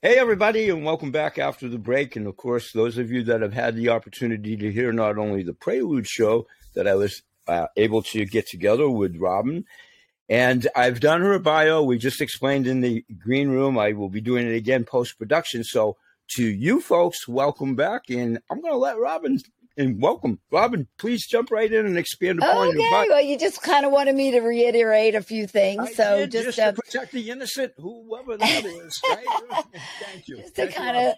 Hey, everybody, and welcome back after the break. And of course, those of you that have had the opportunity to hear not only the Prelude show that I was uh, able to get together with Robin, and I've done her bio. We just explained in the green room. I will be doing it again post production. So, to you folks, welcome back. And I'm going to let Robin and welcome. Robin, please jump right in and expand upon okay, your well, you just kind of wanted me to reiterate a few things. I so did, just, just uh, to protect the innocent, whoever that is. Right? Thank you. just to Thank you, kind of.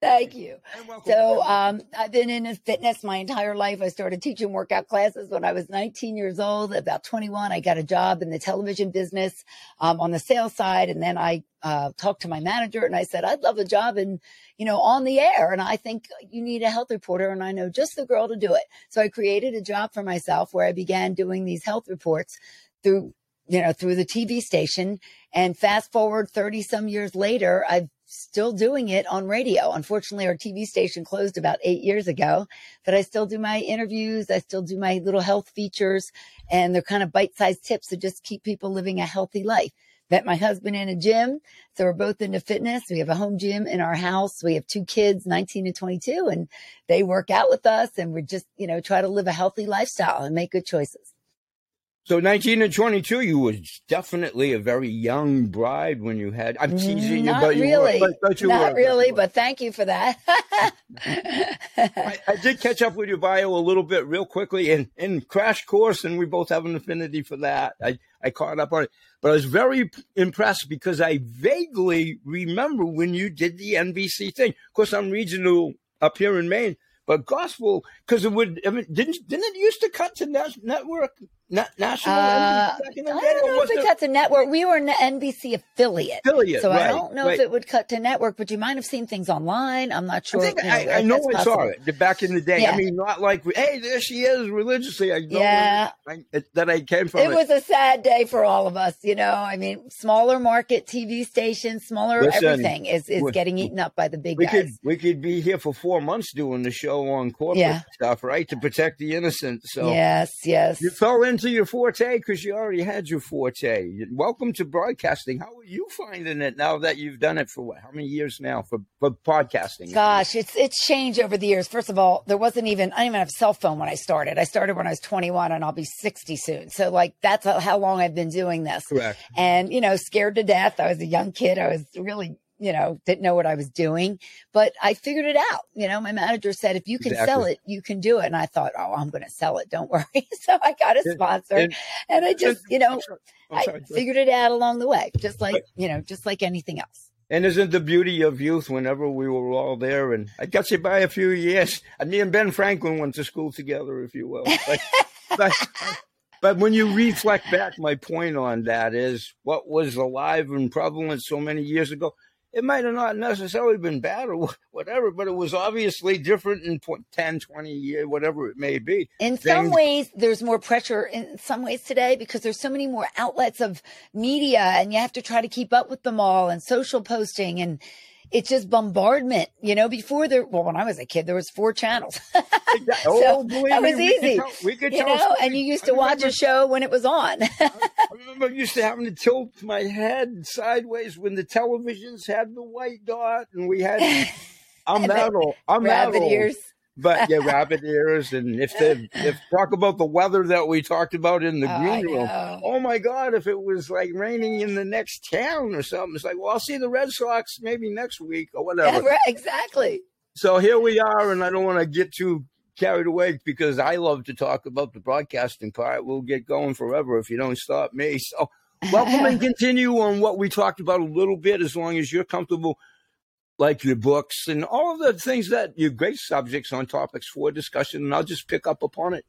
Thank you. So um, I've been in fitness my entire life. I started teaching workout classes when I was 19 years old. About 21, I got a job in the television business um, on the sales side, and then I uh, talked to my manager and I said, "I'd love a job in, you know, on the air, and I think you need a health reporter, and I know just the girl to do it." So I created a job for myself where I began doing these health reports through, you know, through the TV station. And fast forward 30 some years later, I've still doing it on radio. Unfortunately, our TV station closed about eight years ago, but I still do my interviews. I still do my little health features and they're kind of bite sized tips to just keep people living a healthy life. Met my husband in a gym. So we're both into fitness. We have a home gym in our house. We have two kids, 19 and 22, and they work out with us and we're just, you know, try to live a healthy lifestyle and make good choices. So 19 and 22, you was definitely a very young bride when you had. I'm teasing you, but you really. were. But, but you Not were. really, but thank you for that. I, I did catch up with your bio a little bit real quickly in, in Crash Course, and we both have an affinity for that. I, I caught up on it. But I was very impressed because I vaguely remember when you did the NBC thing. Of course, I'm regional up here in Maine, but gospel, because it would, I mean, didn't, didn't it used to cut to nas- network, na- national? Uh, I don't know if it cut to network. We were an NBC affiliate. affiliate? So I don't know right. if it would cut to network, but you might have seen things online. I'm not sure. I, think you I, I know I saw it back in the day. Yeah. I mean, not like, hey, there she is religiously. I know Yeah. I, that I came from. It was a sad day for all of us, you know. I mean, smaller market TV stations, smaller Listen, everything is is we- getting eaten up by the big we guys. could we could be here for four months doing the show on corporate Yeah. stuff, right? To protect the innocent. So Yes, yes. you fell into your forte because you already had your forte. Welcome to broadcasting. How are you finding it now that you've done it for what? How many years now for, for podcasting? Gosh, it's it's changed over the years. First of all, there wasn't even I didn't even have a cell phone when I started. I started when I was 21 and I'll be 60 soon. So like that's how- how long I've been doing this. Correct. and you know scared to death i was a young kid i was really you know didn't know what i was doing but i figured it out you know my manager said if you can sell it you can do it and i thought oh i'm going to sell it don't worry so i got a sponsor and- and i just you know sorry. I figured it out along the way just like you know just like anything else And isn't the beauty of youth whenever we were all there? And I got you by a few years. And me and Ben Franklin went to school together, if you will. But, but, but when you reflect back, my point on that is what was alive and prevalent so many years ago. It might have not necessarily been bad or whatever, but it was obviously different in po- 10, 20 years, whatever it may be. in some ways there's more pressure in some ways today because there's so many more outlets of media and you have to try to keep up with them all and social posting and it's just bombardment you know before there well when i was a kid there was four channels Oh, believe that me, was we could easy, tell- We could you know and you used I to watch remember- a show when it was on I remember used to having to tilt my head sideways when the televisions had the white dot and we had I'm the. I'm rabbit metal. ears But yeah, rabbit ears and if they if talk about the weather that we talked about in the Oh, green room. Oh my God, if it was like raining in the next town or something, it's like, well, I'll see the Red Sox maybe next week or Yeah, whatever. right, exactly So here we are, and I don't want to get too carried away because I love to talk about the broadcasting part. We'll get going forever if you don't stop me. So welcome and continue on what we talked about a little bit, as long as you're comfortable, like your books and all of the things that you're great subjects on topics for discussion, and I'll just pick up upon it.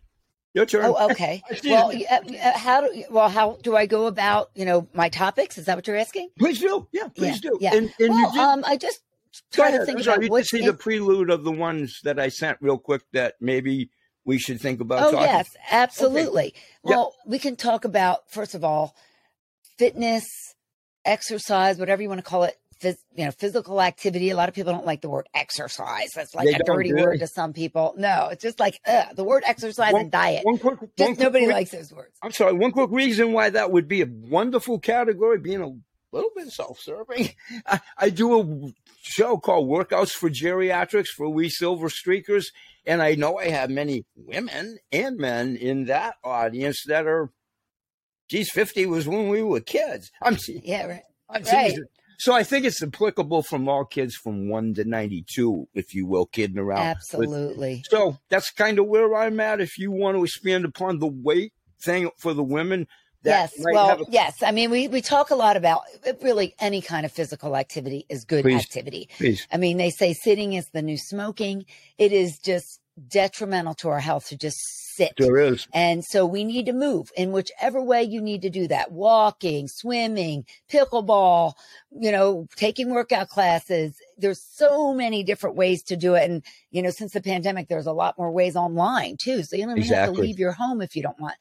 Your turn. oh okay well uh, how do well how do i go about you know my topics is that what you're asking Please do. Yeah, please Yeah, do. yeah. And, and well you did, um i just try to think sorry, about you can see in- the prelude of the ones that I sent real quick that maybe we should think about Oh talking. yes, absolutely. Yep. Well, we can talk about first of all fitness, exercise, whatever you want to call it. Phys- you know, physical activity. A lot of people don't like the word exercise. That's like They a dirty word to some people. No, it's just like ugh, the word exercise One- and diet. One quick, one just quick nobody likes those words. I'm sorry. One quick reason why that would be a wonderful category, being a little bit self-serving. I, I do a show called Workouts for Geriatrics for We Silver Streakers, and I know I have many women and men in that audience that are, geez, 50 was when we were kids. I'm yeah, right. I'm right. So I think it's applicable from all kids from one to 92, if you will, kidding around. Absolutely. With. So that's kind of where I'm at. If you want to expand upon the weight thing for the women, yes well a- yes i mean we, we talk a lot about uh, really any kind of physical activity is good please, activity please. i mean they say sitting is the new smoking it is just detrimental to our health to just sit. There is. And so we need to move in whichever way you need to do that. Walking, swimming, pickleball, you know, taking workout classes. There's so many different ways to do it. And, you know, since the pandemic, there's a lot more ways online too. So you don't even exactly. have to leave your home if you don't want.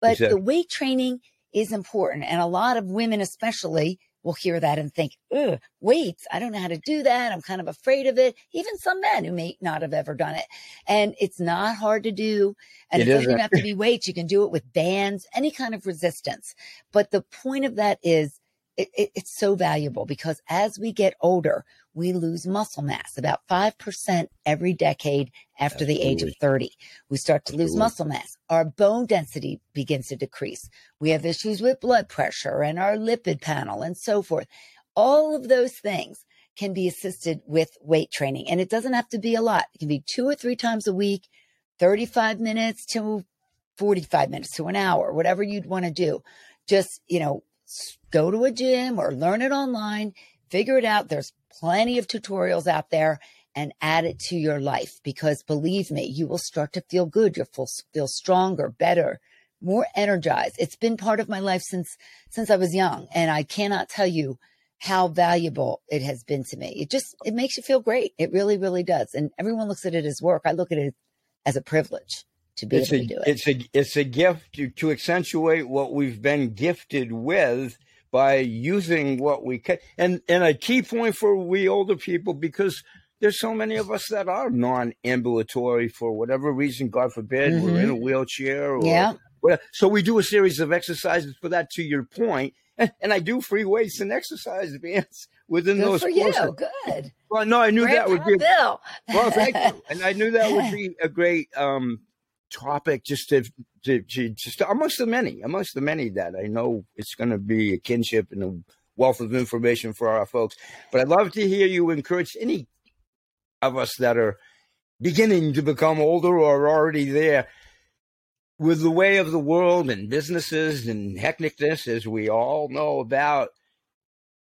But exactly. the weight training is important. And a lot of women, especially, will hear that and think, Ugh, weights, I don't know how to do that. I'm kind of afraid of it. Even some men who may not have ever done it. And it's not hard to do. And it, it doesn't have to be weights. You can do it with bands, any kind of resistance. But the point of that is it, it, it's so valuable because as we get older, we lose muscle mass about 5% every decade after Absolutely. the age of 30. We start to lose muscle mass. Our bone density begins to decrease. We have issues with blood pressure and our lipid panel and so forth. All of those things can be assisted with weight training. And it doesn't have to be a lot. It can be two or three times a week, 35 minutes to 45 minutes to an hour, whatever you'd want to do. Just, you know, go to a gym or learn it online, figure it out. There's plenty of tutorials out there and add it to your life because believe me, you will start to feel good. You'll feel stronger, better, more energized. It's been part of my life since, since I was young. And I cannot tell you how valuable it has been to me. It just, it makes you feel great. It really, really does. And everyone looks at it as work. I look at it as a privilege to be it's able a, to do it. It's a, it's a gift to, to accentuate what we've been gifted with by using what we can. And and a key point for we older people because there's so many of us that are non-ambulatory for whatever reason. God forbid, mm-hmm. we're in a mm-hmm. wheelchair. Or, yeah. Whatever. So we do a series of exercises for that. To your point, and, and I do free weights and exercise bands within Good those. For courses. you, good. Well, no, I knew Grandpa that would be. Bill. well, thank you, and I knew that would be a great um, topic just to, to, to, just amongst the many, amongst the many that I know it's going to be a kinship and a wealth of information for our folks. But I'd love to hear you encourage any of us that are beginning to become older or already there with the way of the world and businesses and hecticness, as we all know about.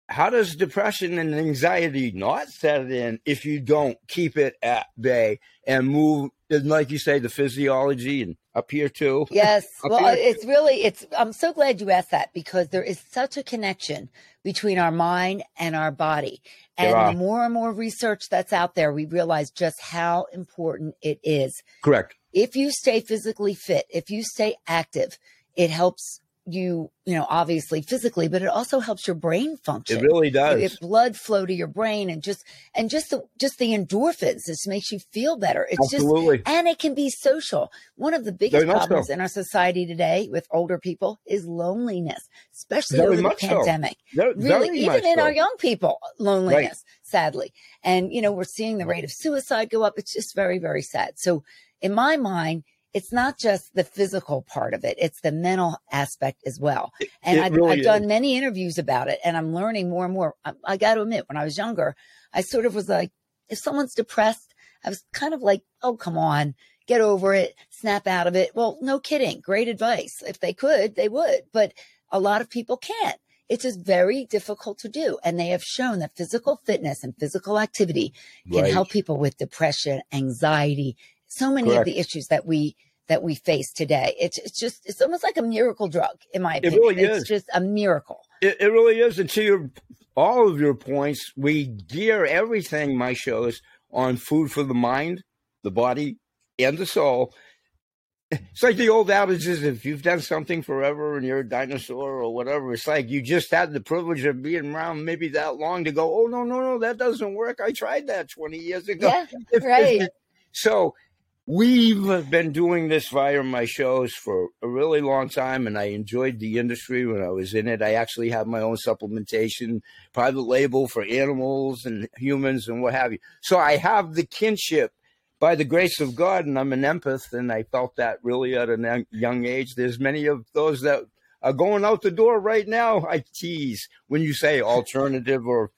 How does depression and anxiety not set in if you don't keep it at bay and move like you say, the physiology and up here too. Yes. well, here. it's really, it's, I'm so glad you asked that because there is such a connection between our mind and our body. And the more and more research that's out there, we realize just how important it is. Correct. If you stay physically fit, if you stay active, it helps you, you know, obviously physically, but it also helps your brain function. It really does. If blood flow to your brain and just and just the just the endorphins, this makes you feel better. It's Absolutely. just and it can be social. One of the biggest problems so. in our society today with older people is loneliness, especially very over the pandemic. So. really, even in so. our young people, loneliness, right. sadly. And you know, we're seeing the rate of suicide go up. It's just very, very sad. So in my mind, it's not just the physical part of it, it's the mental aspect as well. And I've, really I've done many interviews about it and I'm learning more and more. I, I got to admit, when I was younger, I sort of was like, if someone's depressed, I was kind of like, oh, come on, get over it, snap out of it. Well, no kidding. Great advice. If they could, they would. But a lot of people can't. It's just very difficult to do. And they have shown that physical fitness and physical activity can right. help people with depression, anxiety, so many Correct. of the issues that we that we face today. It's it's just it's almost like a miracle drug, in my opinion. It really it's is. just a miracle. It, it really is. And to your all of your points, we gear everything my shows on food for the mind, the body, and the soul. It's like the old outages. If you've done something forever and you're a dinosaur or whatever, it's like you just had the privilege of being around maybe that long to go, oh, no, no, no, that doesn't work. I tried that 20 years ago. Yeah, right. So We've been doing this via my shows for a really long time, and I enjoyed the industry when I was in it. I actually have my own supplementation, private label for animals and humans and what have you. So I have the kinship by the grace of God, and I'm an empath, and I felt that really at a young age. There's many of those that are going out the door right now. I tease when you say alternative or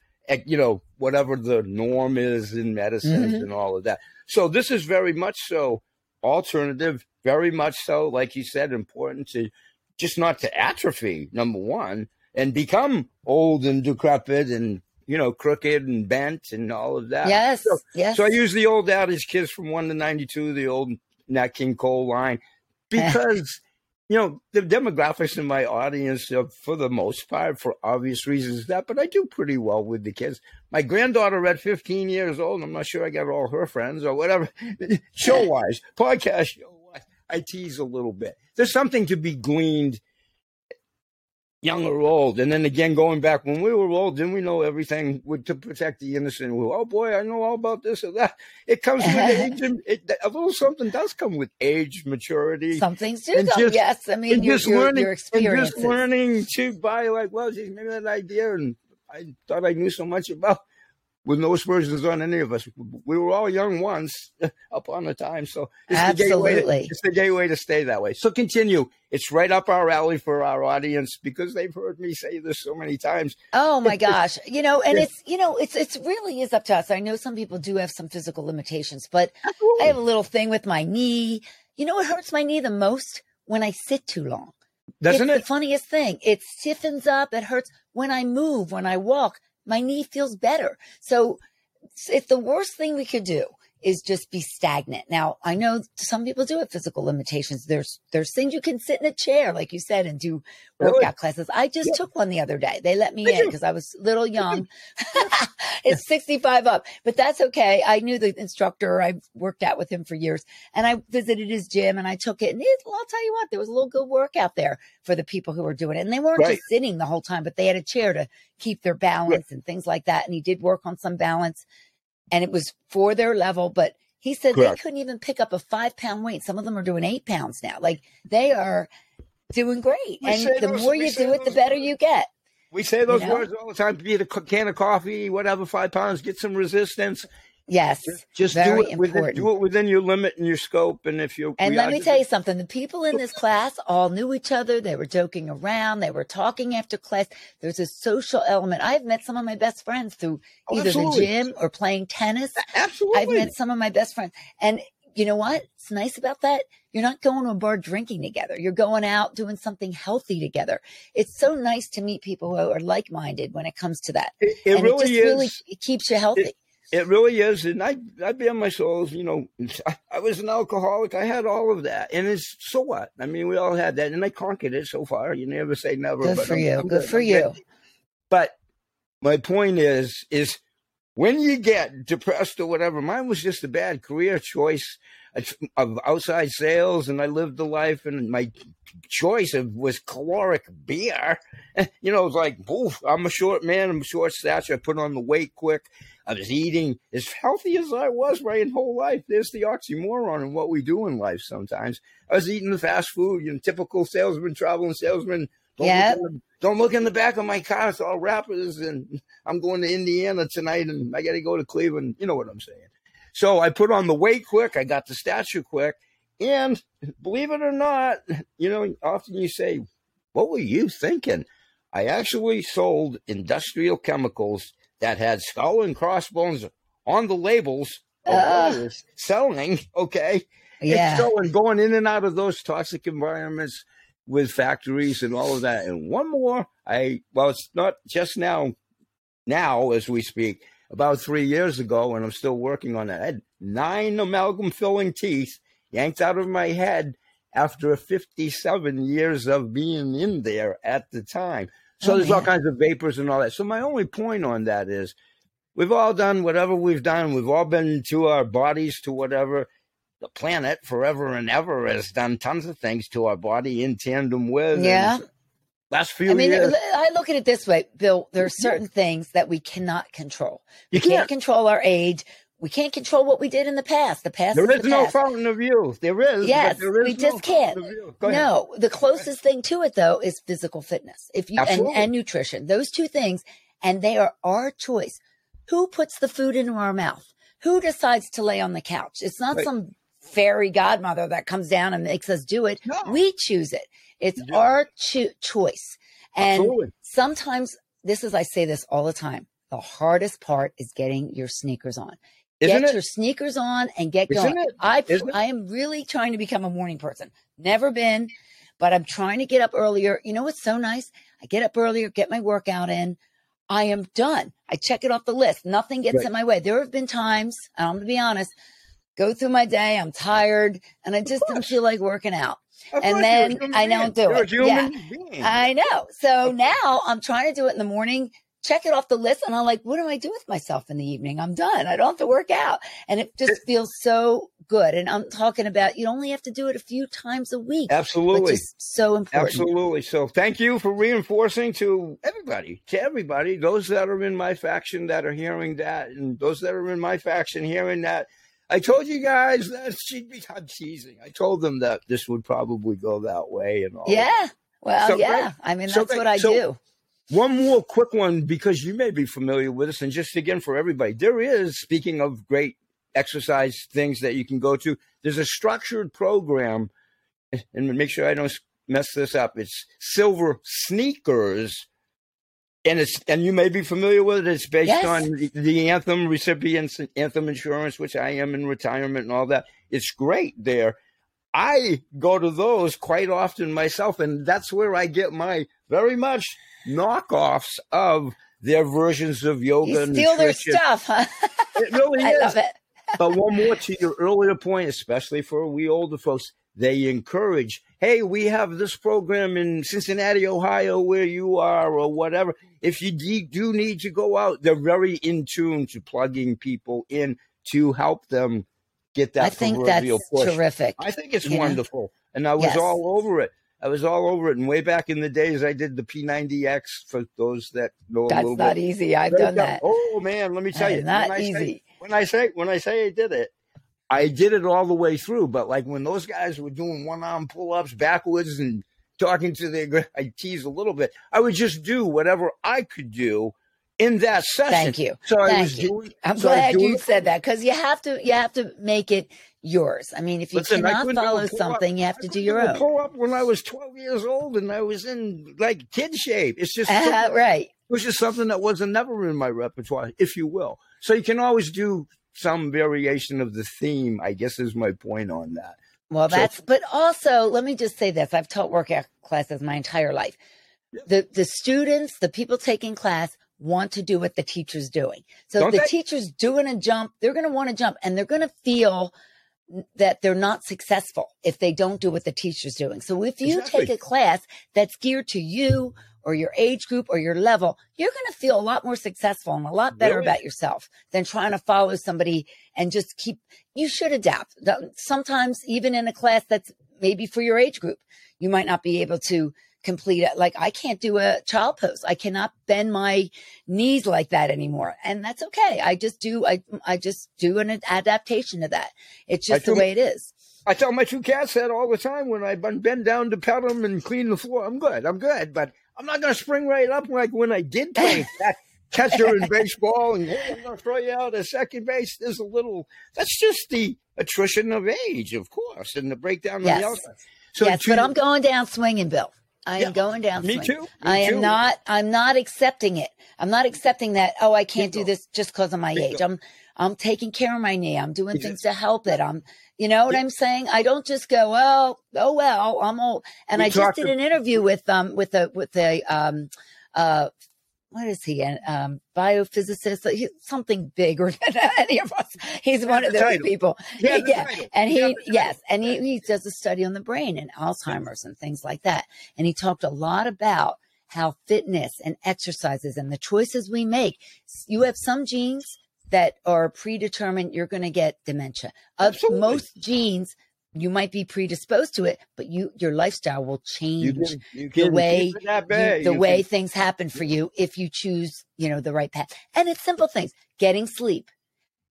you know whatever the norm is in medicines mm-hmm. and all of that. So this is very much so alternative, very much so, like you said, important to just not to atrophy, number one, and become old and decrepit and you know, crooked and bent and all of that. Yes, so, yes. So I use the old adage, kids from one to ninety-two, the old Nat King Cole line, because you know, the demographics in my audience, uh, for the most part, for obvious reasons, that, but I do pretty well with the kids. My granddaughter at 15 years old, I'm not sure I got all her friends or whatever, show wise, podcast show wise, I tease a little bit. There's something to be gleaned young or old. And then again, going back when we were old, didn't we know everything would, to protect the innocent? oh boy, I know all about this or that. It comes with age. And it, a little something does come with age, maturity. Some things do come. Yes, I mean, you're, just you're, learning, your experiences. just learning to buy like, well, geez, maybe that idea, and I thought I knew so much about with no aspersions on any of us. We were all young once upon a time. So it's Absolutely. The to, it's the gateway to stay that way. So continue. It's right up our alley for our audience because they've heard me say this so many times. Oh my gosh. You know, and it's, you know, it's, it's really is up to us. I know some people do have some physical limitations, but Absolutely. I have a little thing with my knee. You know what hurts my knee the most? When I sit too long. Doesn't it's it? the funniest thing. It stiffens up. It hurts when I move, when I walk my knee feels better. So if the worst thing we could do is just be stagnant. Now, I know some people do have physical limitations. There's there's things you can sit in a chair, like you said, and do workout really? classes. I just yeah. took one the other day. They let me Did in because I was a little young. it's 65 up, but that's okay. I knew the instructor. I worked out with him for years, and I visited his gym and I took it. And it, I'll tell you what, there was a little good workout there for the people who were doing it, and they weren't right. just sitting the whole time, but they had a chair to keep their balance right. and things like that. And he did work on some balance and it was for their level. But he said Correct. they couldn't even pick up a five pound weight. Some of them are doing eight pounds now. Like they are doing great. We and the those, more you do it, the better you get. We say those you know? words all the time. Be a can of coffee, whatever, five pounds, get some resistance. Yes, just, do it within do it within your limit and your scope. And if you and let me tell you something, the people in this class all knew each other. They were joking around. They were talking after class. There's a social element. I've met some of my best friends through oh, either absolutely. the gym or playing tennis. Absolutely, I've met some of my best friends, and you know what? It's nice about that. You're not going to a bar drinking together. You're going out doing something healthy together. It's so nice to meet people who are like minded when it comes to that. It, it really it is. Really, it keeps you healthy. It, it really is, and I I bear my souls. You know, I, I, was an alcoholic. I had all of that, and it's so what? I mean, we all had that, and I conquered it so far. You never say never. Good for I'm, you. I'm good, good for I'm you. Good. But my point is, is when you get depressed or whatever. Mine was just a bad career choice of outside sales, and I lived the life, and my choice of was caloric beer. You know, it's like, oof, I'm a short man, I'm a short stature. I put on the weight quick. I was eating as healthy as I was my whole life. There's the oxymoron in what we do in life sometimes. I was eating the fast food, you know, typical salesman, traveling salesman. Don't, yeah. look the, don't look in the back of my car. It's all wrappers, and I'm going to Indiana tonight, and I got to go to Cleveland. You know what I'm saying. So I put on the weight quick. I got the stature quick. And believe it or not, you know, often you say, what were you thinking? I actually sold industrial chemicals that had skull and crossbones on the labels uh, selling. Okay. Yeah. And going in and out of those toxic environments with factories and all of that. And one more, I, well, it's not just now, now as we speak, about three years ago, and I'm still working on that. I had nine amalgam filling teeth yanked out of my head after 57 years of being in there at the time. So oh, there's all kinds of vapors and all that. So my only point on that is we've all done whatever we've done. We've all been to our bodies to whatever. The planet forever and ever has done tons of things to our body in tandem with. Yeah. Last few I mean, years. I look at it this way, Bill. There are certain things that we cannot control. We you can't. can't control our age we can't control what we did in the past. The past there is, is no past. fountain of youth. There is. Yes, there is we no just can't. fountain of youth. Go ahead. No, the closest thing to it though is physical fitness. If you and, and nutrition, those two things, and they are our choice. Who puts the food into our mouth? Who decides to lay on the couch? It's not Right. some fairy godmother that comes down and makes us do it. No. We choose it. It's do. our cho- choice. And Absolutely. sometimes this is I say this all the time. The hardest part is getting your sneakers on. Isn't get it? your sneakers on and get Isn't going. it? I Isn't? I am really trying to become a morning person. Never been, but I'm trying to get up earlier. You know what's so nice? I get up earlier, get my workout in. I am done. I check it off the list. Nothing gets Right. in my way. There have been times, and I'm gonna be honest, go through my day, I'm tired, and I just don't feel like working out. Of and then you're a human I don't do You're it. Human being. I know. So now I'm trying to do it in the morning, check it off the list, and I'm like, what do I do with myself in the evening? I'm done. I don't have to work out. And it just feels so good. And I'm talking about you only have to do it a few times a week, Absolutely. so important. Absolutely. So thank you for reinforcing to everybody, to everybody, those that are in my faction that are hearing that, and those that are in my faction hearing that. I told you guys that she'd be I'm teasing. I told them that this would probably go that way and all. Yeah. Well, So yeah. great. I mean, that's great. what I So- do. One more quick one because you may be familiar with this, and just again for everybody, there is, speaking of great exercise things that you can go to, there's a structured program, and make sure I don't mess this up. It's Silver Sneakers, and it's and you may be familiar with it. It's based Yes. on the, the Anthem recipients, Anthem insurance, which I am in retirement and all that. It's great there. I go to those quite often myself, and that's where I get my very much knockoffs of their versions of yoga. You steal their stuff, huh? It really I is. love it. but one more to your earlier point, especially for we older folks, they encourage, hey, we have this program in Cincinnati, Ohio, where you are, or whatever. If you de- do need to go out, they're very in tune to plugging people in to help them get that I think that's push. terrific. I think it's You know? wonderful. And I was Yes. all over it. I was all over it. And way back in the days, I did the P90X for those that know a That's little not bit. easy. I've done that. Oh man, let me tell That you, not when I say- easy. when I say when I say I did it, I did it all the way through. But like when those guys were doing one arm pull ups backwards and talking to the, I tease a little bit. I would just do whatever I could do in that session. Thank you. So I was you. doing. I'm so was glad doing you said that because you have to you have to make it yours. I mean, if you Listen, cannot couldn't do a follow something, you have to do your own. Pull up when I was 12 years old and I was in like kid shape. It's just Uh, right. which is something that wasn't never in my repertoire, if you will. So you can always do some variation of the theme, I guess is my point on that. Well, So- that's, but also, let me just say this. I've taught workout classes my entire life. The, the students, the people taking class want to do what the teacher's doing. So Don't if the they? teacher's doing a jump, they're going to want to jump and they're going to feel that they're not successful if they don't do what the teacher's doing. So if you Exactly. take a class that's geared to you or your age group or your level, you're going to feel a lot more successful and a lot better Really? about yourself than trying to follow somebody and just keep, you should adapt. Sometimes even in a class that's maybe for your age group, you might not be able to complete it. Like I can't do a child pose. I cannot bend my knees like that anymore. And that's okay. I just do, I, I just do an adaptation to that. It's just the way it is. I tell my two cats that all the time when I bend down to pet them and clean the floor. I'm good. I'm good. But I'm not going to spring right up like when I did play that catcher in baseball and hey, I'm going to throw you out at second base. There's a little, that's just the attrition of age, of course, and the breakdown of Yes. the outside. So yes, to- but I'm going down swinging, Bill. I am going down me too, me I am too. not. I'm not accepting it. I'm not accepting that. Oh, I can't do this just because of my Bingo. age. I'm. I'm taking care of my knee. I'm doing Exactly. things to help it. I'm. You know what Yeah. I'm saying? I don't just go. Well, oh well, I'm old. And We I just did to- an interview with um with a with a um uh what is he an um biophysicist He's something bigger than any of us. He's one of those title. people. Yeah, yeah. And he, yes, and he, he does a study on the brain and Alzheimer's and things like that. And he talked a lot about how fitness and exercises and the choices we make. You have some genes that are predetermined. You're going to get dementia. Of Absolutely. most genes, you might be predisposed to it, but you your lifestyle will change You can, you the way you- the way can- things happen for you if you choose, you know, the right path. And it's simple things: getting sleep,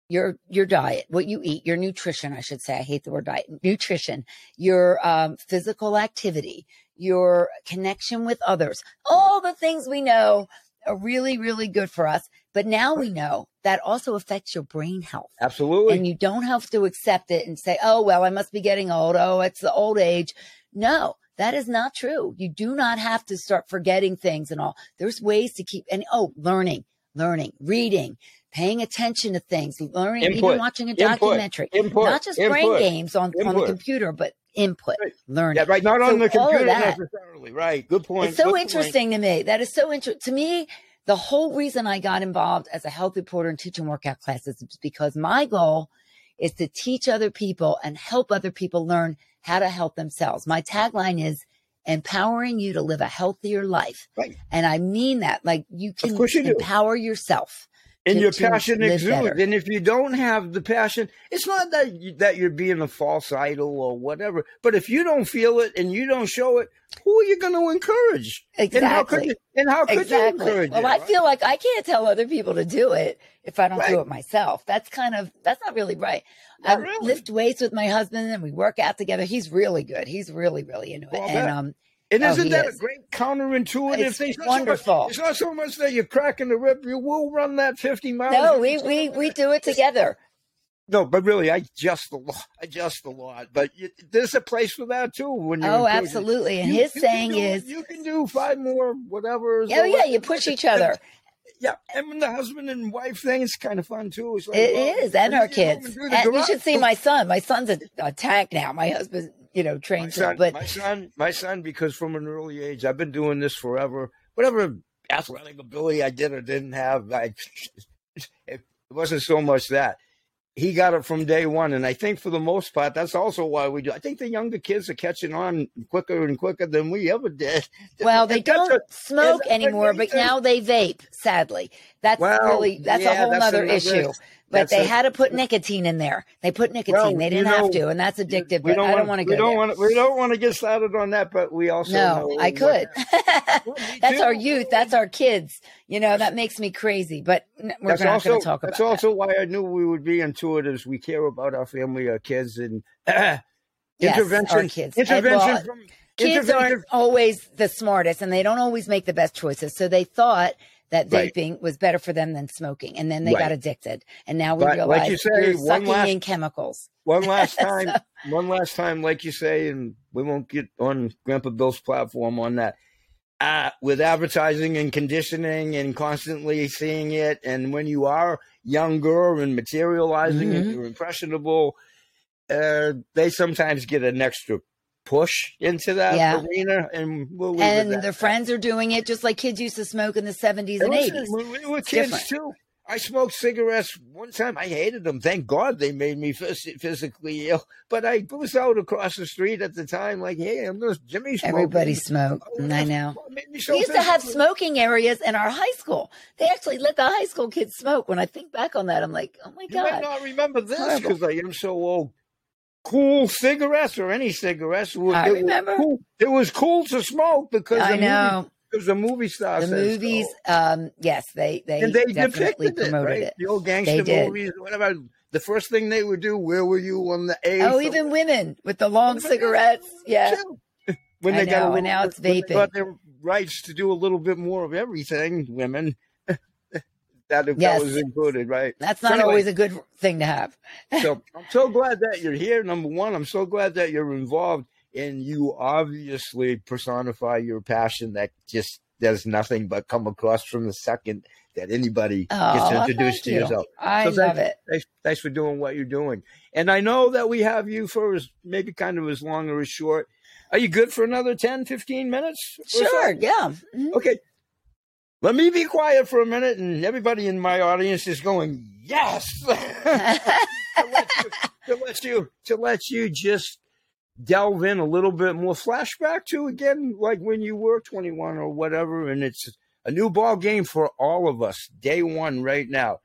your your diet, what you eat, your nutrition, I should say. I hate the word diet. Nutrition, your um, physical activity, your connection with others, all the things we know are really, really good for us. But now we know that also affects your brain health. Absolutely. And you don't have to accept it and say, oh, well, I must be getting old. Oh, it's the old age. No, that is not true. You do not have to start forgetting things and all. There's ways to keep, and oh, learning, learning, reading, paying attention to things, learning, Input. even watching a documentary, Input. Input. not just brain games on, on the computer, but input, Right. learning. Yeah, right. Not So on the computer necessarily. Right. Good point. It's so Good point. interesting to me. That is so interesting to me. The whole reason I got involved as a health reporter and teaching workout classes is because my goal is to teach other people and help other people learn how to help themselves. My tagline is empowering you to live a healthier life. Right. And I mean that. Like you can you do. empower yourself. and to- your passion exudes. And if you don't have the passion, it's not that you, that you're being a false idol or whatever. But if you don't feel it and you don't show it, who are you going to encourage? And how could Exactly. you? And how could you encourage? Well, it, I right? feel like I can't tell other people to do it if I don't do it myself. That's kind of that's not really right. Not I really. lift weights with my husband and we work out together. He's really good. He's really really into it. Well, and um And Oh, isn't he that is. a great counterintuitive It's thing? It's wonderful. So much, it's not so much that you're cracking the whip. You will run that 50 miles. no, we we we do it together. No, but really, I just a lot. I just a lot. But you, there's a place for that too. When Oh, absolutely. And You- his you saying do- is, you can do five more, whatever. oh yeah, you push each other. Yeah, and when the husband and wife thing is kind of fun too. It's like, It well, is, and our kids. and you should see my son. My son's a, a tank now. My husband, you know, my trains him. But my son, my son, because from an early age, I've been doing this forever. Whatever athletic ability I did or didn't have, I, it wasn't so much that. He got it from day one, and I think for the most part, that's also why we do. I think the younger kids are catching on quicker and quicker than we ever did. Well, they don't a- smoke anymore, but now they vape. Sadly, that's Well, really that's yeah, a whole that's other issue. But that's they a- had to put nicotine in there. They put nicotine. Well, they didn't know, have to, and that's addictive. We But I don't want to go We don't want. We don't want to get started on that, but we also no, know I could. That's our youth. That's our kids. You know, that makes me crazy. But we're That's not going to talk about that's that. also why I knew we would be intuitives. We care about our family, our kids, and Yes, intervention. kids. Intervention well, from kids intervention- aren't always the smartest and they don't always make the best choices. So they thought that Right. vaping was better for them than smoking. And then they Right. got addicted. And now we But like realize you say, one sucking last- in chemicals. One last time, one last time, like you say, and we won't get on Grandpa Bill's platform on that. Uh, with advertising and conditioning and constantly seeing it, and when you are younger and materializing and Mhm. you're impressionable, uh, they sometimes get an extra push into that Yeah. arena, and we'll And their friends are doing it just like kids used to smoke in the 70s and Listen, 80s. When we were It's kids different. too, I smoked cigarettes one time. I hated them. Thank God they made me phys- physically ill. But I was out across the street at the time, like, hey, I'm going to Jimmy smoke. Everybody oh, smoked. Oh, I know. what made me so We used to have smoking areas in our high school. They actually let the high school kids smoke. When I think back on that, I'm like, oh my You might God. not remember this because I am so old. Cool cigarettes or any cigarettes. It was- I it was remember. cool. It was cool to smoke because I movie, know. because the movie star The said so. movies, um, yes, they, they, and they definitely depicted it, promoted right? it. The old They gangster movies, whatever. The first thing they would do, where were you on the eighth? Oh, even women with the long cigarettes. Yeah. When I they got a know, little, and now it's when they vaping. got their rights to do a little bit more of everything, women. That, that Yes. was included, right? That's So not anyway, always a good thing to have. so I'm so glad that you're here. Number one, I'm so glad that you're involved, and you obviously personify your passion. That just does nothing but come across from the second that anybody Oh, gets introduced to you. yourself. I So love thanks, it. Thanks, thanks for doing what you're doing. And I know that we have you for as, maybe kind of as long or as short. Are you good for another 10, 15 minutes? or so? Sure. Yeah. Mhm. Okay. Let me be quiet for a minute, and everybody in my audience is going, yes. to, let you, to let you to let you just delve in a little bit more. Flashback to again like when you were 21 or whatever and it's a new ball game for all of us day one right now.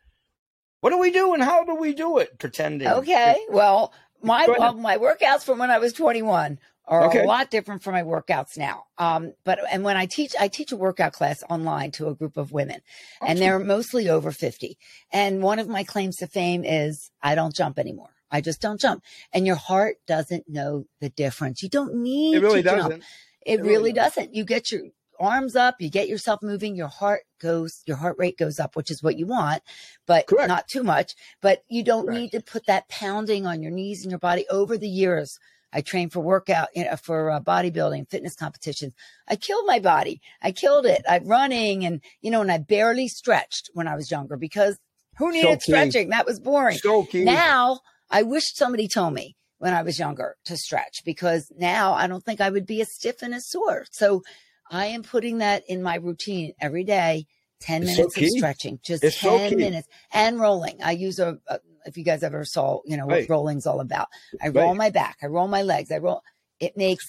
What do we do and how do we do it? Pretending. Okay. Well, my well, my workouts from when I was 21 are Okay. a lot different from my workouts now. Um, but and when I teach, I teach a workout class online to a group of women, and they're mostly over fifty. And one of my claims to fame is I don't jump anymore. I just don't jump, and your heart doesn't know the difference. You don't need It really to jump. doesn't. It, It really, really doesn't. You get your arms up, you get yourself moving, your heart goes, your heart rate goes up, which is what you want, but Correct. not too much. But you don't Correct. need to put that pounding on your knees and your body over the years. I trained for workout, you know, for uh, bodybuilding, fitness competitions. I killed my body. I killed it. I'm running and, you know, and I barely stretched when I was younger because who needed stretching? That was boring. So. Now, I wish somebody told me when I was younger to stretch because now I don't think I would be as stiff and as sore. So I am putting that in my routine every day 10 It's so minutes of stretching, just It's 10 key. minutes and rolling. I use a, a, if you guys ever saw, you know, what Right. rolling's all about. I roll Right. my back, I roll my legs, I roll. It makes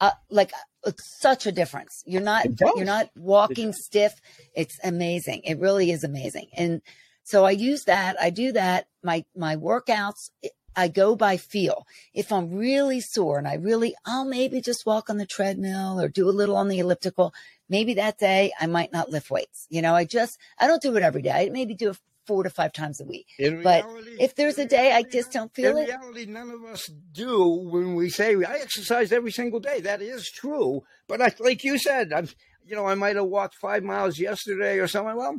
uh, like it's such a difference. You're not you're not walking stiff. It's amazing. It really is amazing. And so I use that. I do that. My my workouts. I go by feel. If I'm really sore and I really, I'll maybe just walk on the treadmill or do a little on the elliptical. Maybe that day I might not lift weights. You know, I just I don't do it every day. I maybe do it four to five times a week. In But reality- if there's a day I just don't feel in it, In reality, none of us do when we say I exercise every single day. That is true. But I, like you said, I'm, you know, I might have walked five miles yesterday or something. Well,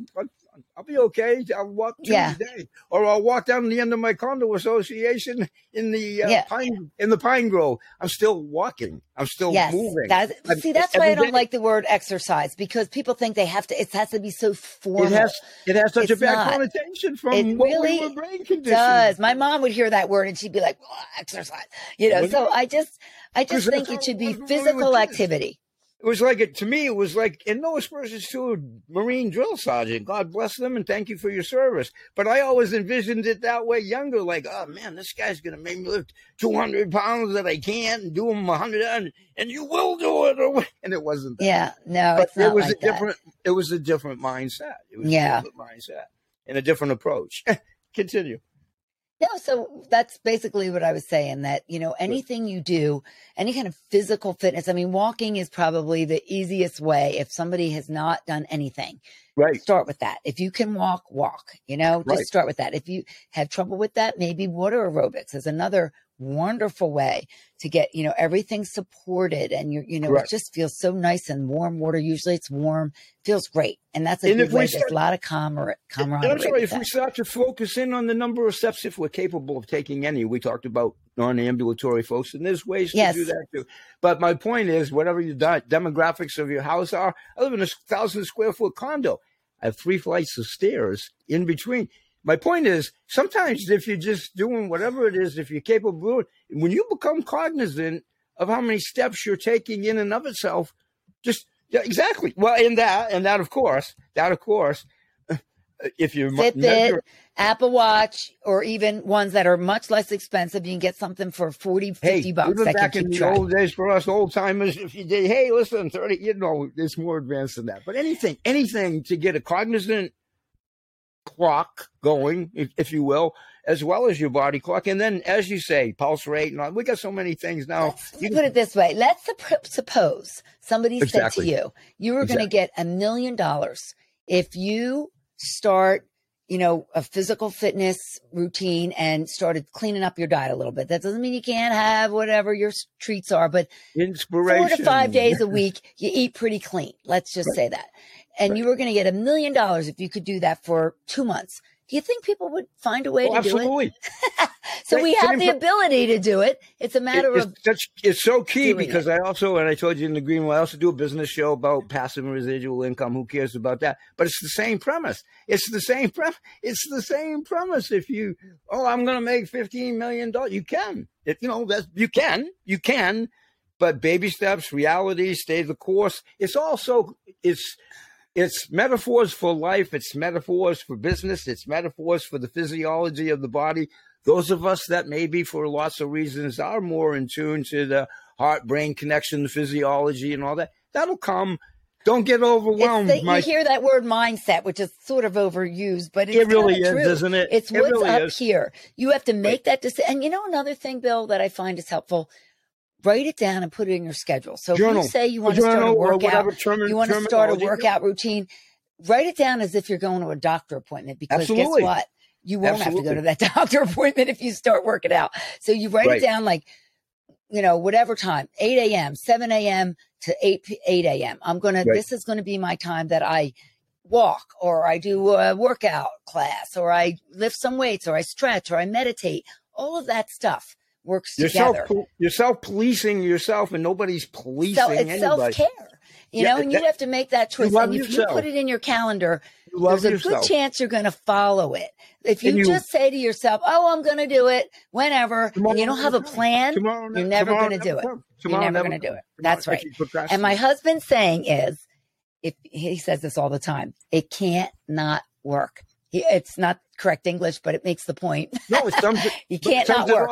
I'll, be okay. I'll walk Yeah. Tuesday, or I'll walk down the end of my condo association in the uh, Yeah. pine in the pine grove. I'm still walking. I'm still yes, moving. that, I'm- see, that's why I don't day- like the word exercise because people think they have to. It has to be so formal. It has it has such a bad not. connotation from It what really we were brain conditioned. does. My mom would hear that word and she'd be like, "Oh, exercise, you know. So. I just, I just think it should be was when we were physical activity. It was like it to me. It was like, and no aspersions to a Marine drill sergeant. God bless them, and thank you for your service. But I always envisioned it that way, younger. Like, oh man, this guy's gonna make me lift two hundred pounds that I can't, and do them hundred, and, and you will do it. And it wasn't. That. Yeah, no, but it's it was like a that. different. It was a different mindset. It was Yeah. a different mindset and a different approach. Continue. No, so that's basically what I was saying that, you know, anything you do, any kind of physical fitness, I mean, walking is probably the easiest way if somebody has not done anything. Right. Start with that. If you can walk, walk, you know, just Right. start with that. If you have trouble with that, maybe water aerobics is another wonderful way to get, you know, everything supported and you you know, it just feels so nice and warm water. Usually it's warm, feels great. And that's a And good way. There's a lot of camar- And camaraderie. I'm sorry, if we start to focus in on the number of steps, if we're capable of taking any, we talked about non-ambulatory folks, and there's ways Yes. to do that too. But my point is, whatever your demographics of your house are, I live in a thousand square foot condo. I have three flights of stairs in between. My point is, sometimes if you're just doing whatever it is, if you're capable, of it, when you become cognizant of how many steps you're taking in and of itself, just yeah, exactly. Well, in that, and that, of course, that, of course, if you're Fitbit, measure- Apple Watch, or even ones that are much less expensive. You can get something for 40, 50 hey, bucks even back in the old days for us old timers, if you did, hey, listen, thirty, you know, it's more advanced than that. But anything, anything to get a cognizant clock going, if, if you will, as well as your body clock, and then, as you say, pulse rate, and all, we got so many things now. Let's You put it this way. Let's supp- suppose somebody Exactly. said to you, you were going to get a million dollars if you start, you know, a physical fitness routine and started cleaning up your diet a little bit. That doesn't mean you can't have whatever your treats are, but Inspiration. four to five days a week, you eat pretty clean. Let's just say that. And you were going to get a million dollars if you could do that for two months. Do you think people would find a way Oh, to do it? So we have the ability to do it. It's a matter it's, of such, it's so key because I also, and I told you in the green, room I also do a business show about passive and residual income. Who cares about that? But it's the same premise. It's the same premise. It's the same premise. If you, oh, I'm going to make fifteen million dollars, you can. If you know that you can, you can. But baby steps, reality, stay the course. It's also it's it's metaphors for life. It's metaphors for business. It's metaphors for the physiology of the body. Those of us that maybe for lots of reasons are more in tune to the heart brain connection, the physiology, and all that, that'll come. Don't get overwhelmed. the, my- you hear that word mindset, which is sort of overused, but it's it really is, true. doesn't it? It's it what's really up is. here. You have to make that decision. And you know another thing, Bill, that I find is helpful. write it down and put it in your schedule. So journal. if you say you want to start a workout, term, you want to start a workout routine, write it down as if you're going to a doctor appointment because Absolutely. guess what? You won't Absolutely. have to go to that doctor appointment if you start working out. So you write right. it down like, you know, whatever time, 8 a.m., 7 a.m. to 8, 8 a.m. I'm going right. to, this is going to be my time that I walk or I do a workout class or I lift some weights or I stretch or I meditate. All of that stuff works you're together. Self, you're self policing yourself and nobody's policing so it's self care. You yeah, know, and you have to make that choice. And if yourself. you put it in your calendar, you there's a yourself. good chance you're going to follow it. If you, you, just say to yourself, "Oh, I'm going to do it whenever," tomorrow, and you don't have a plan, tomorrow, you're never going to do it. You're never going to do it. That's right. And my husband's saying is, if he says this all the time, it can't not work. It's not correct English, but it makes the point. No, it sums it. you can't not work.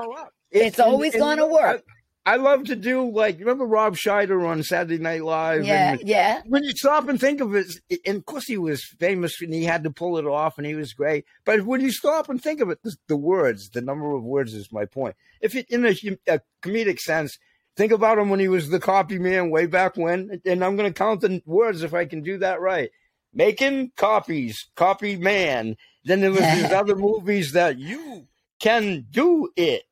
It it's always going to work. I love to do like remember Rob Schneider on Saturday Night Live. Yeah, and yeah. When you stop and think of it, and of course he was famous and he had to pull it off, and he was great. But when you stop and think of it, the, the words, the number of words is my point. If it in a, a, comedic sense, think about him when he was the copy man way back when, and I'm going to count the words if I can do that right. Making copies, copy man. Then there was these other movies that you can do it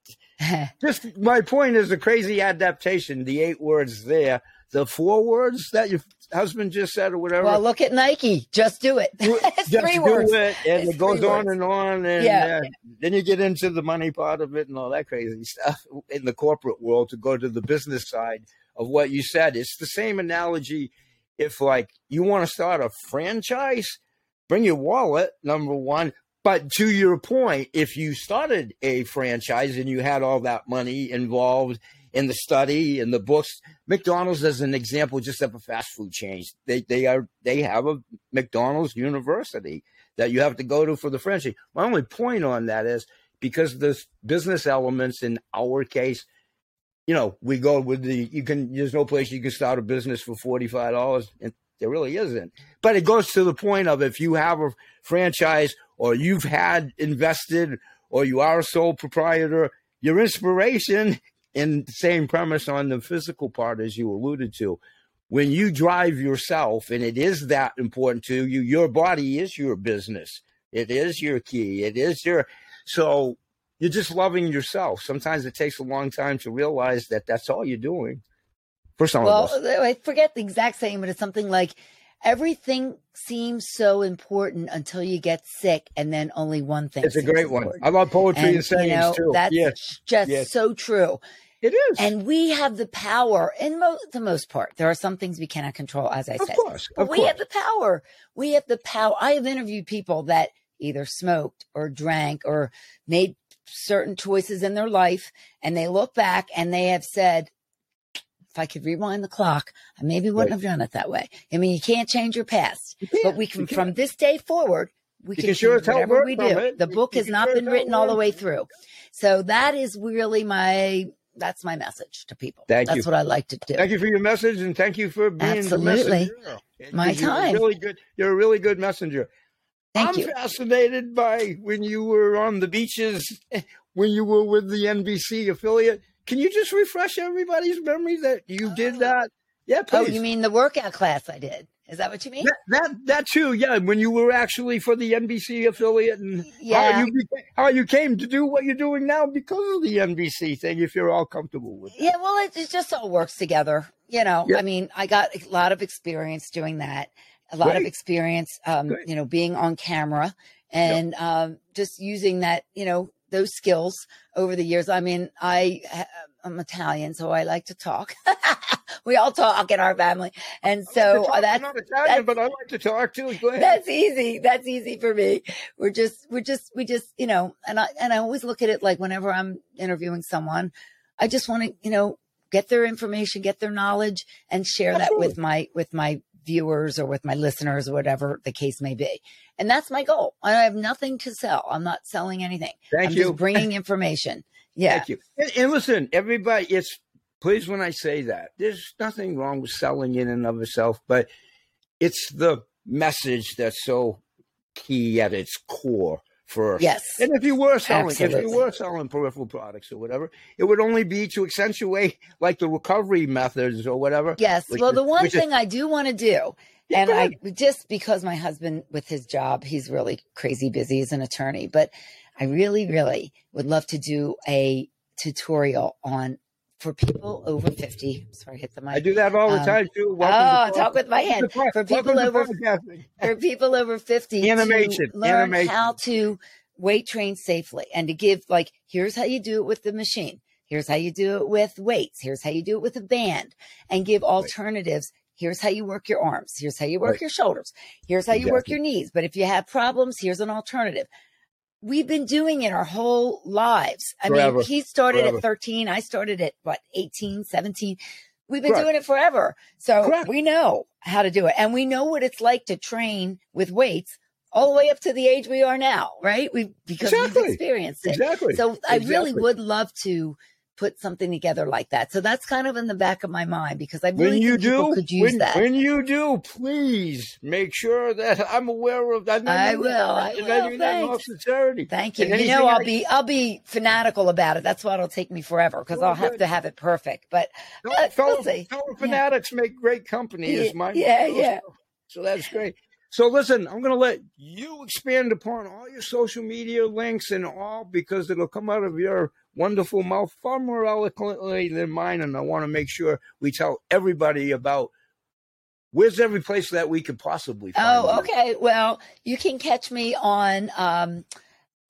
Just my point is a crazy adaptation. The eight words there, the four words that your husband just said, or whatever. Well, look at Nike. Just do it. it's just three do words. it, and it's it goes on and on, and yeah. uh, then you get into the money part of it and all that crazy stuff in the corporate world. To go to the business side of what you said, it's the same analogy. If like you want to start a franchise, bring your wallet number one but to your point, if you started a franchise and you had all that money involved in the study and the books, McDonald's as an example, just have a fast food chain. They they are they have a McDonald's University that you have to go to for the franchise. My only point on that is because there's business elements in our case, you know, we go with the you can there's no place you can start a business for forty five dollars and there really isn't. But it goes to the point of if you have a franchise or you've had invested or you are a sole proprietor, your inspiration in the same premise on the physical part as you alluded to. When you drive yourself, and it is that important to you, your body is your business. It is your key. It is your so you're just loving yourself. Sometimes it takes a long time to realize that that's all you're doing. For some well, of us. I forget the exact saying, but it's something like everything seems so important until you get sick, and then only one thing. It's a great important. one. I love poetry and, and sayings you know, too. That's yes. just yes. so true. It is. And we have the power, in mo- the most part. There are some things we cannot control, as I said. of said. Course, of we course. have the power. We have the power. I have interviewed people that either smoked or drank or made certain choices in their life, and they look back and they have said, if I could rewind the clock, I maybe wouldn't right. have done it that way. I mean, you can't change your past, but we can, from this day forward, we can, can sure change whatever we do. It. The book you has not sure been written all the way through. So that is really my that's my message to people. Thank that's you. what I like to do. Thank you for your message and thank you for being absolutely my you're time. Really good. You're a really good messenger. Thank I'm you. fascinated by when you were on the beaches, when you were with the NBC affiliate. Can you just refresh everybody's memory that you oh. did that? Yeah, please. Oh, you mean the workout class I did? Is that what you mean? That, that, that too, yeah. When you were actually for the NBC affiliate, and yeah. how you became, how you came to do what you're doing now because of the NBC thing. If you're all comfortable with it. Yeah, well, it, it just all works together. You know, yeah. I mean, I got a lot of experience doing that. A lot Great. of experience, um, you know, being on camera and um, just using that, you know, those skills over the years. I mean, I uh, I'm Italian, so I like to talk. we all talk in our family, and so talk, that's not Italian, but I like to talk too. That's easy. That's easy for me. We're just, we're just, we just, you know, and I and I always look at it like whenever I'm interviewing someone, I just want to, you know, get their information, get their knowledge, and share Absolutely. that with my with my viewers or with my listeners or whatever the case may be. And that's my goal. I have nothing to sell. I'm not selling anything. Thank I'm you. Just bringing information. Yeah. Thank you. And, and, listen, everybody, it's please when I say that, there's nothing wrong with selling in and of itself, but it's the message that's so key at its core first. Yes. And if you were selling, Absolutely. if you were selling peripheral products or whatever, it would only be to accentuate like the recovery methods or whatever. Yes. well, is- the one which is- thing I do want to do, Yeah, and I just because my husband with his job, he's really crazy busy as an attorney, but I really, really would love to do a tutorial on for people over 50. Sorry, hit the mic. I do that all the Um, time too. Oh, Welcome to talk with my hand. For people over for people over 50 Animation, to learn animation. how to weight train safely and to give like here's how you do it with the machine here's how you do it with weights here's how you do it with a band and give alternatives here's how you work your arms here's how you work Right. your shoulders here's how you work your knees but if you have problems here's an alternative we've been doing it our whole lives i Forever. mean he started Forever. at 13 i started at what 18 17 we've been Correct. doing it forever so Correct. we know how to do it and we know what it's like to train with weights all the way up to the age we are now right we because Exactly. we've experienced it Exactly. so i really would love to put something together like that so that's kind of in the back of my mind because i really when you do, could use when, that when you do, please make sure that I'm aware of that. I will, I will, that thanks. sincerity. Thank you. And You know, I'll I- be I'll be fanatical about it. That's why it'll take me forever because I'll have to have it perfect. But No, Uh, fellow, we'll see. fellow Yeah. fanatics make great company. Is my yeah, yeah. So that's great. So listen, I'm going to let you expand upon all your social media links and all because it'll come out of your wonderful mouth far more eloquently than mine, and I want to make sure we tell everybody about where's every place that we could possibly find. Oh, you. okay. Well, you can catch me on um,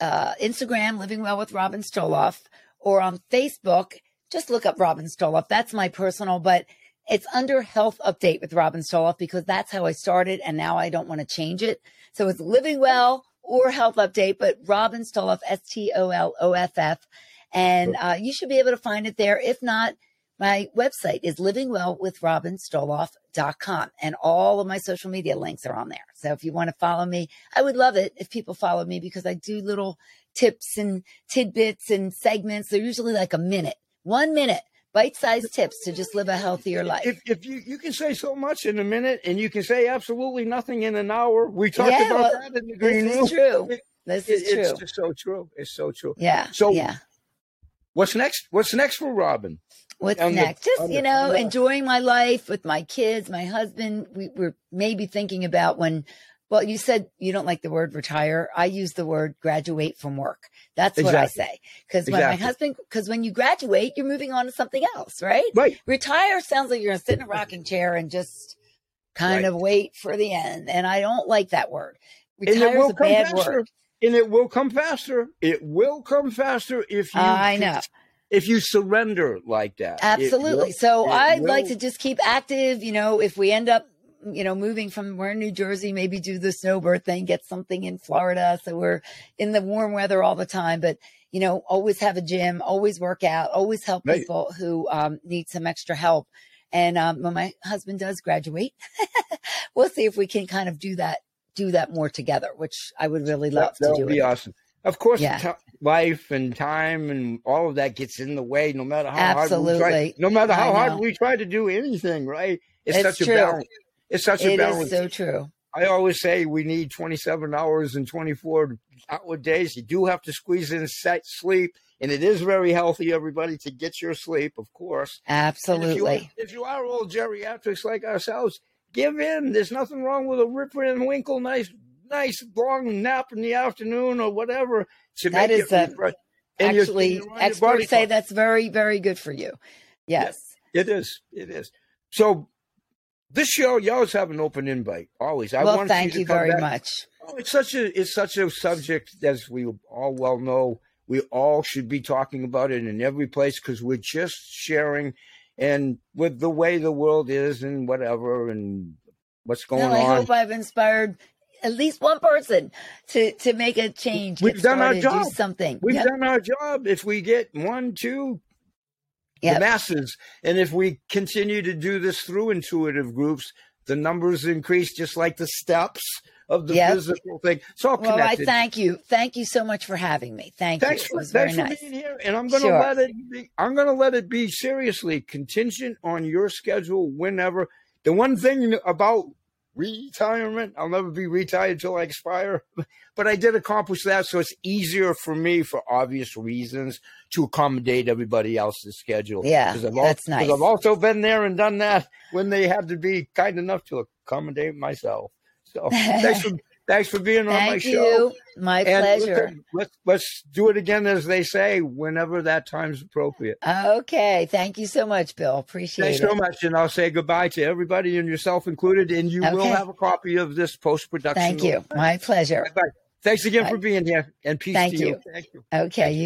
uh, Instagram, Living Well with Robin Stoloff, or on Facebook. Just look up Robin Stoloff. That's my personal, but it's under Health Update with Robin Stoloff because that's how I started, and now I don't want to change it. So it's Living Well or Health Update, but Robin Stoloff, S T O L O F F, and uh, you should be able to find it there. If not, my website is livingwellwithrobinstoloff.com and all of my social media links are on there. So if you want to follow me, I would love it if people follow me because I do little tips and tidbits and segments. They're usually like a minute, one minute, bite-sized tips to just live a healthier life. If, if you, you can say so much in a minute and you can say absolutely nothing in an hour, we talked Yeah, about well, that in the green this room. is true. This it- is it's true. just so true. It's so true. Yeah. So- yeah. What's next? What's next for Robin? What's on the- next? Just, you the- know, the- enjoying my life with my kids, my husband. We were maybe thinking about when, well, you said you don't like the word retire. I use the word graduate from work. That's what I say. Because when my husband, because when you graduate, you're moving on to something else, right? Right. Retire sounds like you're going to sit in a rocking chair and just kind Right. of wait for the end. And I don't like that word. Retire is a bad word. And it will come faster. It will come faster if you I know. if you surrender like that. Absolutely. will- So I'd like to just keep active. You know, if we end up, you know, moving from we're in New Jersey, maybe do the snowbird thing, get something in Florida. So we're in the warm weather all the time. But, you know, always have a gym, always work out, always help Right. people who um, need some extra help. And um, when my husband does graduate, we'll see if we can kind of do that, do that more together, which I would really love that, to do. That would be it. awesome. Of course, Yeah. ti- life and time and all of that gets in the way. No matter how hard we try, Absolutely. no matter how hard we try to do anything, right? It's, It's such a true. balance. It's such a It balance. is so true. I always say we need 27 hours and 24 hour days. You do have to squeeze in set sleep, and it is very healthy, everybody, to get your sleep, of course. And If you, are, Absolutely. if you are old geriatrics like ourselves, give in. There's nothing wrong with a Rip Van Winkle, nice, nice long nap in the afternoon or whatever to That make is it a- refresh. Actually, you're on your body experts say that's very, very good for you. Yes. It is. It is. So this show, you always have an open invite. Always. I well, want thank to you very back. much. Oh, it's such a it's such a subject as we all well know. We all should be talking about it in every place because we're just sharing, and with the way the world is and whatever and what's going Well, I on. hope I've inspired at least one person to to make a change. We've done our job. Do something. We've Yep. done our job. If we get one, two, Yep. the masses, and if we continue to do this through intuitive groups, the numbers increase just like the steps of the Yep. physical thing. It's all connected. Well, I thank you. Thank you so much for having me. Thank Thanks you. It for, was very nice. being here, and I'm going to Sure. let it. Be, I'm going to let it be seriously contingent on your schedule whenever. The one thing about retirement. I'll never be retired until I expire. But I did accomplish that. So it's easier for me, for obvious reasons, to accommodate everybody else's schedule. Yeah, that's nice. I've also been there and done that when they had to be kind enough to accommodate myself. So thanks for thanks for being on my Thank show. you. My And pleasure. listen, let's let's do it again, as they say, whenever that time's appropriate. Okay. Thank you so much, Bill. Appreciate Thanks it. Thanks so much, and I'll say goodbye to everybody and yourself included. And you will have a copy of this post production. Thank you. My pleasure. Bye. Thanks again Bye. for being here, and peace Thank to you. you. Thank you. Okay. You